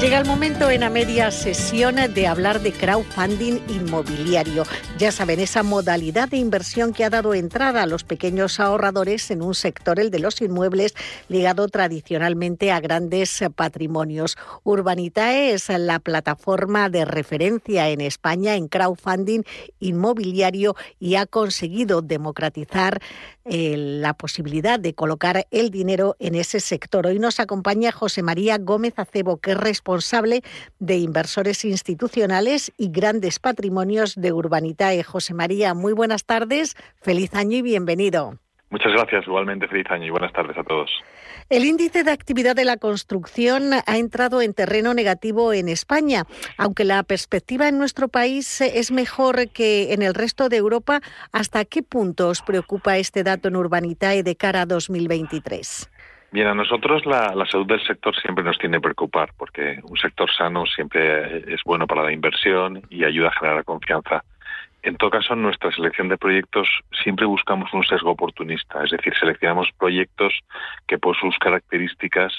Llega el momento en la media sesión de hablar de crowdfunding inmobiliario. Ya saben, esa modalidad de inversión que ha dado entrada a los pequeños ahorradores en un sector, el de los inmuebles, ligado tradicionalmente a grandes patrimonios. Urbanitae es la plataforma de referencia en España en crowdfunding inmobiliario y ha conseguido democratizar eh, la posibilidad de colocar el dinero en ese sector. Hoy nos acompaña José María Gómez Acebo, que es responsable de inversores institucionales y grandes patrimonios de Urbanitae. José María, muy buenas tardes, feliz año y bienvenido. Muchas gracias, igualmente feliz año y buenas tardes a todos. El índice de actividad de la construcción ha entrado en terreno negativo en España. Aunque la perspectiva en nuestro país es mejor que en el resto de Europa, ¿hasta qué punto os preocupa este dato en Urbanitae de cara a 2023? Bien, a nosotros la, salud del sector siempre nos tiene que preocupar, porque un sector sano siempre es bueno para la inversión y ayuda a generar confianza. En todo caso, en nuestra selección de proyectos siempre buscamos un sesgo oportunista, es decir, seleccionamos proyectos que por sus características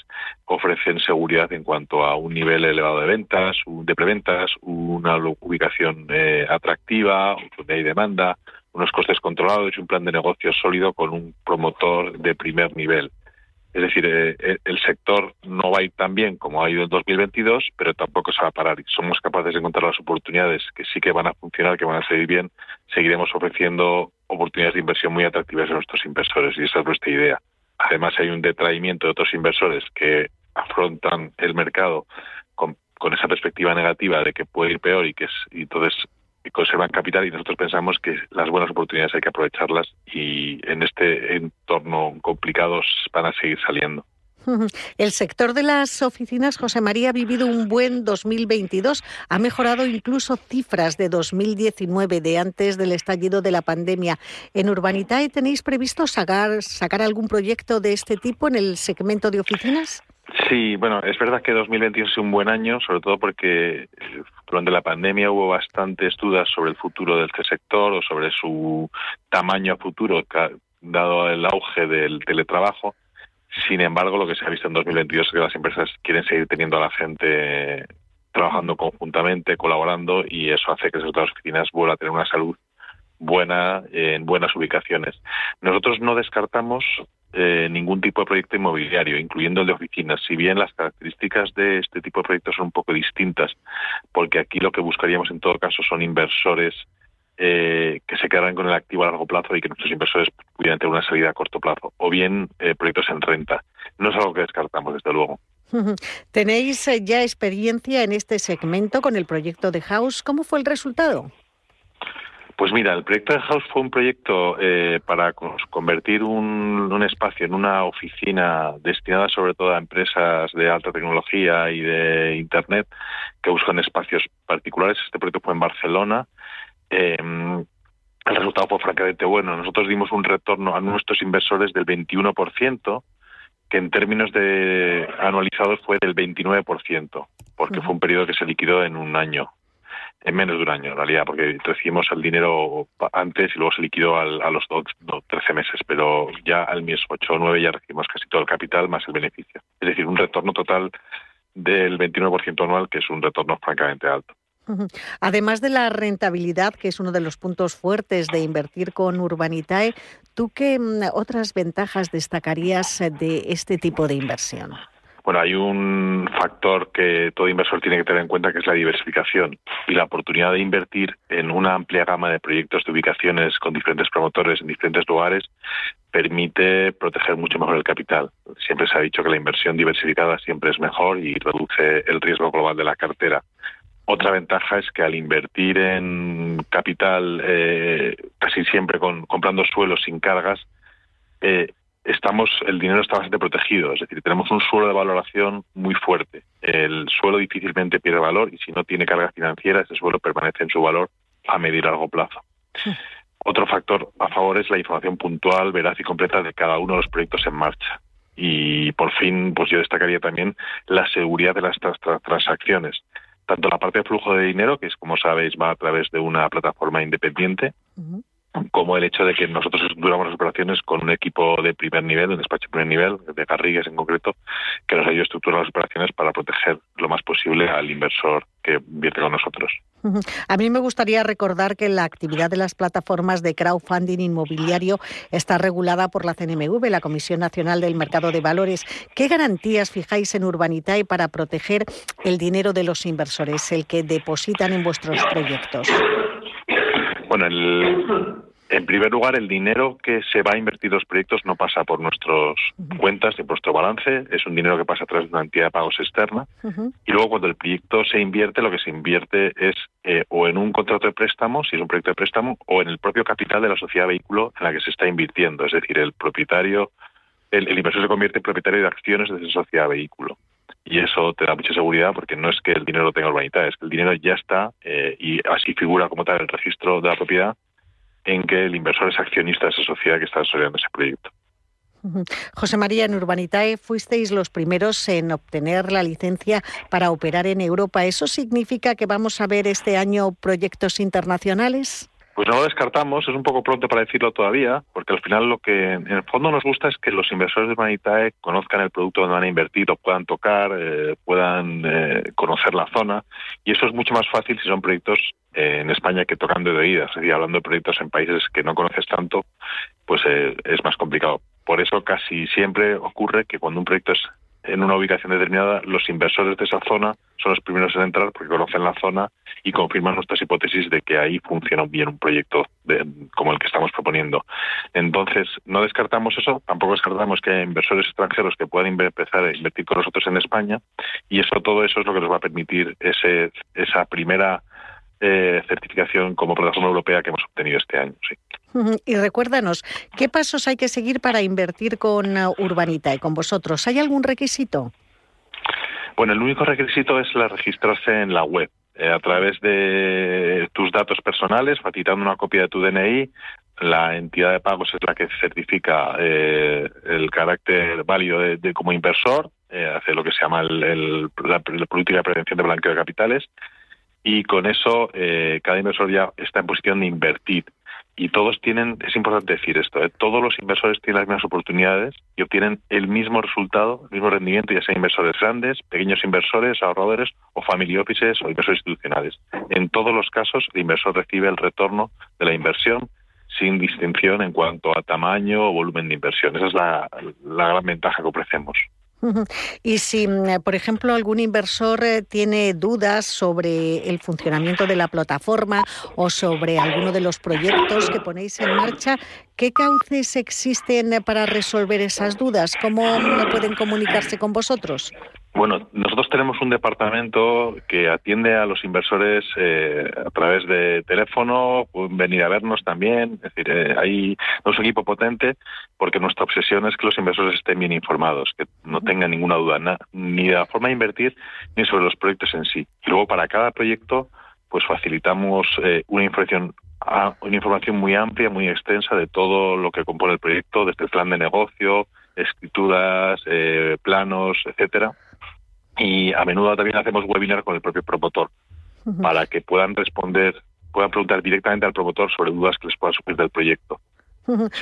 ofrecen seguridad en cuanto a un nivel elevado de ventas, de preventas, una ubicación eh, atractiva, donde hay demanda, unos costes controlados y un plan de negocio sólido con un promotor de primer nivel. Es decir, eh, eh, el sector no va a ir tan bien como ha ido en 2022, pero tampoco se va a parar. Y somos capaces de encontrar las oportunidades que sí que van a funcionar, que van a seguir bien. Seguiremos ofreciendo oportunidades de inversión muy atractivas a nuestros inversores y esa es nuestra idea. Además, hay un detraimiento de otros inversores que afrontan el mercado con, con esa perspectiva negativa de que puede ir peor y que es, y entonces conservan capital y nosotros pensamos que las buenas oportunidades hay que aprovecharlas y en este entorno complicado van a seguir saliendo. El sector de las oficinas, José María, ha vivido un buen 2022. Ha mejorado incluso cifras de 2019, de antes del estallido de la pandemia. ¿En Urbanitae tenéis previsto sacar, sacar algún proyecto de este tipo en el segmento de oficinas? Sí, bueno, es verdad que 2021 es un buen año, sobre todo porque durante la pandemia hubo bastantes dudas sobre el futuro de este sector o sobre su tamaño a futuro, dado el auge del teletrabajo. Sin embargo, lo que se ha visto en 2022 es que las empresas quieren seguir teniendo a la gente trabajando conjuntamente, colaborando, y eso hace que dos oficinas vuelvan a tener una salud buena en buenas ubicaciones. Nosotros no descartamos eh, ningún tipo de proyecto inmobiliario, incluyendo el de oficinas, si bien las características de este tipo de proyectos son un poco distintas, porque aquí lo que buscaríamos en todo caso son inversores eh, que se quedaran con el activo a largo plazo y que nuestros inversores pudieran tener una salida a corto plazo, o bien eh, proyectos en renta. No es algo que descartamos, desde luego. ¿Tenéis ya experiencia en este segmento con el proyecto de House? ¿Cómo fue el resultado? Pues mira, el proyecto de House fue un proyecto eh, para convertir un, un, espacio en una oficina destinada sobre todo a empresas de alta tecnología y de Internet que buscan espacios particulares. Este proyecto fue en Barcelona. Eh, el resultado fue francamente bueno. Nosotros dimos un retorno a nuestros inversores del 21%, que en términos de anualizados fue del 29%, porque fue un periodo que se liquidó en un año en menos de un año, en realidad, porque recibimos el dinero antes y luego se liquidó al, a los 13 meses, pero ya al mes 8 o 9 ya recibimos casi todo el capital más el beneficio. Es decir, un retorno total del 29% anual, que es un retorno francamente alto. Además de la rentabilidad, que es uno de los puntos fuertes de invertir con Urbanitae, ¿tú qué mm, otras ventajas destacarías de este tipo de inversión? Bueno, hay un factor que todo inversor tiene que tener en cuenta que es la diversificación y la oportunidad de invertir en una amplia gama de proyectos de ubicaciones con diferentes promotores en diferentes lugares permite proteger mucho mejor el capital. Siempre se ha dicho que la inversión diversificada siempre es mejor y reduce el riesgo global de la cartera. Otra ventaja es que al invertir en capital eh, casi siempre con, comprando suelos sin cargas, eh, estamos el dinero está bastante protegido, es decir, tenemos un suelo de valoración muy fuerte. El suelo difícilmente pierde valor y si no tiene carga financiera, ese suelo permanece en su valor a medir a largo plazo. Otro factor a favor es la información puntual, veraz y completa de cada uno de los proyectos en marcha. y por fin, pues yo destacaría también la seguridad de las transacciones. Tanto la parte de flujo de dinero, que es como sabéis va a través de una plataforma independiente, como el hecho de que nosotros estructuramos las operaciones con un equipo de primer nivel, un despacho de primer nivel, de Garrigues en concreto, que nos ayuda a estructurar las operaciones para proteger lo más posible al inversor que invierte con nosotros. A mí me gustaría recordar que la actividad de las plataformas de crowdfunding inmobiliario está regulada por la CNMV, la Comisión Nacional del Mercado de Valores. ¿Qué garantías fijáis en Urbanitae para proteger el dinero de los inversores, el que depositan en vuestros proyectos? Bueno, en primer lugar, el dinero que se va a invertir en los proyectos no pasa por nuestras cuentas ni por nuestro balance, es un dinero que pasa a través de una entidad de pagos externa. Y luego, cuando el proyecto se invierte, lo que se invierte es eh, o en un contrato de préstamo, si es un proyecto de préstamo, o en el propio capital de la sociedad vehículo en la que se está invirtiendo. Es decir, el propietario, el, inversor se convierte en propietario de acciones de esa sociedad vehículo y eso te da mucha seguridad porque no es que el dinero lo tenga urbanidad, es que el dinero ya está eh, y así figura como tal el registro de la propiedad en que el inversor es accionista de esa sociedad que está desarrollando ese proyecto. José María, en Urbanitae fuisteis los primeros en obtener la licencia para operar en Europa. ¿Eso significa que vamos a ver este año proyectos internacionales? Pues no lo descartamos, es un poco pronto para decirlo todavía, porque al final lo que en el fondo nos gusta es que los inversores de Humanitae conozcan el producto donde van a invertir, o puedan tocar, eh, puedan eh, conocer la zona, y eso es mucho más fácil si son proyectos eh, en España que tocando de oídas, es decir, hablando de proyectos en países que no conoces tanto, pues es más complicado. Por eso casi siempre ocurre que cuando un proyecto es en una ubicación determinada, los inversores de esa zona son los primeros en entrar porque conocen la zona y confirman nuestras hipótesis de que ahí funciona bien un proyecto como el que estamos proponiendo. Entonces, no descartamos eso, tampoco descartamos que haya inversores extranjeros que puedan empezar a invertir con nosotros en España y eso todo eso es lo que nos va a permitir ese, esa primera eh, certificación como plataforma europea que hemos obtenido este año. Sí. Y recuérdanos, ¿qué pasos hay que seguir para invertir con uh, Urbanita y con vosotros? ¿Hay algún requisito? Bueno, el único requisito es la registrarse en la web. Eh, a través de tus datos personales, facilitando una copia de tu DNI, la entidad de pagos es la que certifica eh, el carácter válido de, como inversor, eh, hace lo que se llama el, la, política de prevención de blanqueo de capitales, y con eso cada inversor ya está en posición de invertir y todos tienen, es importante decir esto, ¿eh? todos los inversores tienen las mismas oportunidades y obtienen el mismo resultado, el mismo rendimiento, ya sea inversores grandes, pequeños inversores, ahorradores o family offices o inversores institucionales. En todos los casos, el inversor recibe el retorno de la inversión sin distinción en cuanto a tamaño o volumen de inversión. Esa es la gran ventaja que ofrecemos. Y si, mm, por ejemplo, algún inversor eh, tiene dudas sobre el funcionamiento de la plataforma o sobre alguno de los proyectos que ponéis en marcha, ¿qué cauces existen para resolver esas dudas? ¿Cómo pueden comunicarse con vosotros? Bueno, nosotros tenemos un departamento que atiende a los inversores eh, a través de teléfono, pueden venir a vernos también, es decir, eh, hay un equipo potente porque nuestra obsesión es que los inversores estén bien informados, que no tengan ninguna duda ni de la forma de invertir ni sobre los proyectos en sí. Y luego para cada proyecto pues facilitamos eh, una información una información muy amplia, muy extensa de todo lo que compone el proyecto, desde el plan de negocio, escrituras, eh, planos, etcétera y a menudo también hacemos webinar con el propio promotor para que puedan responder, puedan preguntar directamente al promotor sobre dudas que les puedan surgir del proyecto.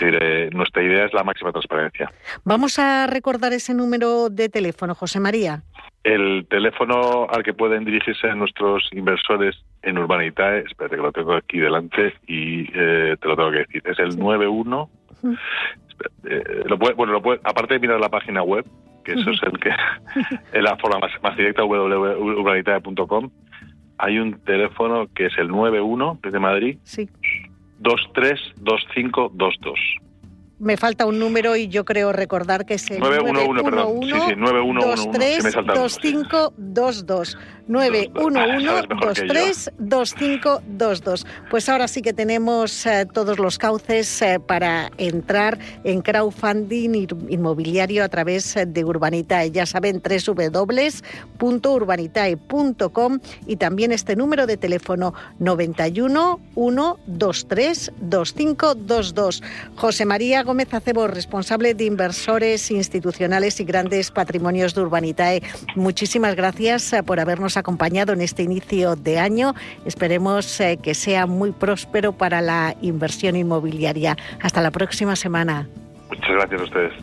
Eh, nuestra idea es la máxima transparencia. Vamos a recordar ese número de teléfono, José María. El teléfono al que pueden dirigirse nuestros inversores en Urbanitae, espérate que lo tengo aquí delante y eh, te lo tengo que decir, es el 91. Eh, lo bueno, lo aparte de mirar la página web, que eso es el que es la forma más, directa www.urbanitae.com. Hay un teléfono que es el 91 desde Madrid. Sí. 232522. Me falta un número y yo creo recordar que es el 911, perdón. Sí, sí, 9111. 232522. 911-232522. Pues ahora sí que tenemos eh, todos los cauces eh, para entrar en crowdfunding inmobiliario a través de Urbanitae. Ya saben, www.urbanitae.com y también este número de teléfono 91 123 2522. José María Gómez Acebo, responsable de inversores institucionales y grandes patrimonios de Urbanitae. Muchísimas gracias eh, por habernos acompañado en este inicio de año. Esperemos eh, que sea muy próspero para la inversión inmobiliaria. Hasta la próxima semana. Muchas gracias a ustedes.